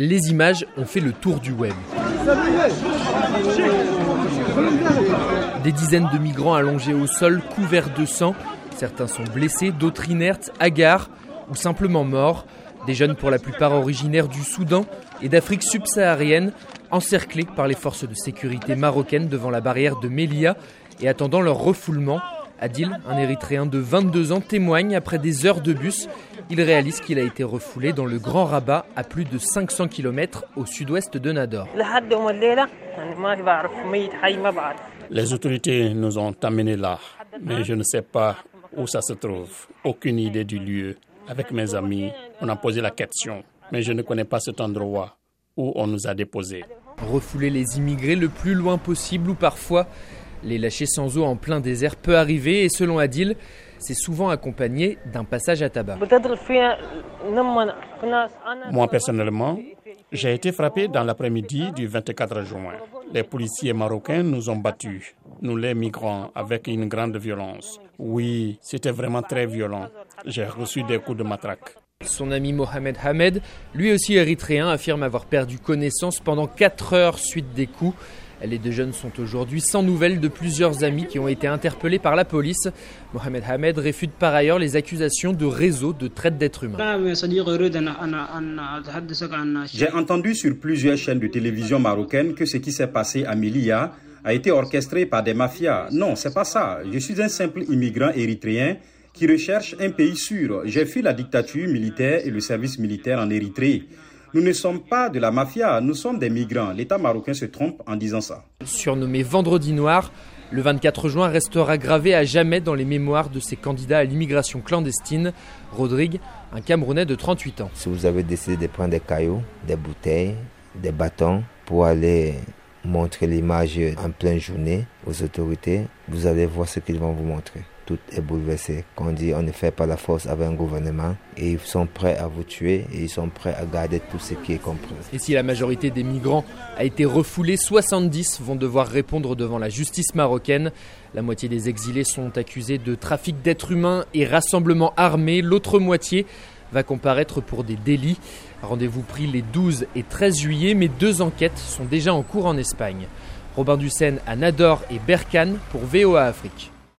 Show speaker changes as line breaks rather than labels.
Les images ont fait le tour du web. Des dizaines de migrants allongés au sol, couverts de sang. Certains sont blessés, d'autres inertes, hagards ou simplement morts. Des jeunes pour la plupart originaires du Soudan et d'Afrique subsaharienne, encerclés par les forces de sécurité marocaines devant la barrière de Melia et attendant leur refoulement. Adil, un Érythréen de 22 ans, témoigne après des heures de bus. Il réalise qu'il a été refoulé dans le Grand Rabat, à plus de 500 km au sud-ouest de Nador.
Les autorités nous ont amenés là, mais je ne sais pas où ça se trouve. Aucune idée du lieu. Avec mes amis, on a posé la question, mais je ne connais pas cet endroit où on nous a déposés.
Refouler les immigrés le plus loin possible ou parfois les lâcher sans eau en plein désert peut arriver et selon Adil, c'est souvent accompagné d'un passage à tabac.
Moi personnellement, j'ai été frappé dans l'après-midi du 24 juin. Les policiers marocains nous ont battus, nous les migrants, avec une grande violence. Oui, c'était vraiment très violent. J'ai reçu des coups de matraque.
Son ami Mohamed Hamed, lui aussi érythréen, affirme avoir perdu connaissance pendant 4 heures suite des coups. Les deux jeunes sont aujourd'hui sans nouvelles de plusieurs amis qui ont été interpellés par la police. Mohamed Hamed réfute par ailleurs les accusations de réseau de traite d'êtres humains.
J'ai entendu sur plusieurs chaînes de télévision marocaines que ce qui s'est passé à Melia a été orchestré par des mafias. Non, c'est pas ça. Je suis un simple immigrant érythréen qui recherche un pays sûr. J'ai fui la dictature militaire et le service militaire en Érythrée. Nous ne sommes pas de la mafia, nous sommes des migrants. L'État marocain se trompe en disant ça.
Surnommé Vendredi Noir, le 24 juin restera gravé à jamais dans les mémoires de ces candidats à l'immigration clandestine. Rodrigue, un Camerounais de 38 ans.
Si vous avez décidé de prendre des cailloux, des bouteilles, des bâtons pour aller montrer l'image en pleine journée aux autorités, vous allez voir ce qu'ils vont vous montrer tout est bouleversé. Quand on dit on ne fait pas la force avec un gouvernement et ils sont prêts à vous tuer et ils sont prêts à garder tout ce qui est compris.
Et si la majorité des migrants a été refoulée, 70 vont devoir répondre devant la justice marocaine. La moitié des exilés sont accusés de trafic d'êtres humains et rassemblement armé. L'autre moitié va comparaître pour des délits. Rendez-vous pris les 12 et 13 juillet, mais deux enquêtes sont déjà en cours en Espagne. Robin Dussen à Nador et Berkane pour VOA Afrique.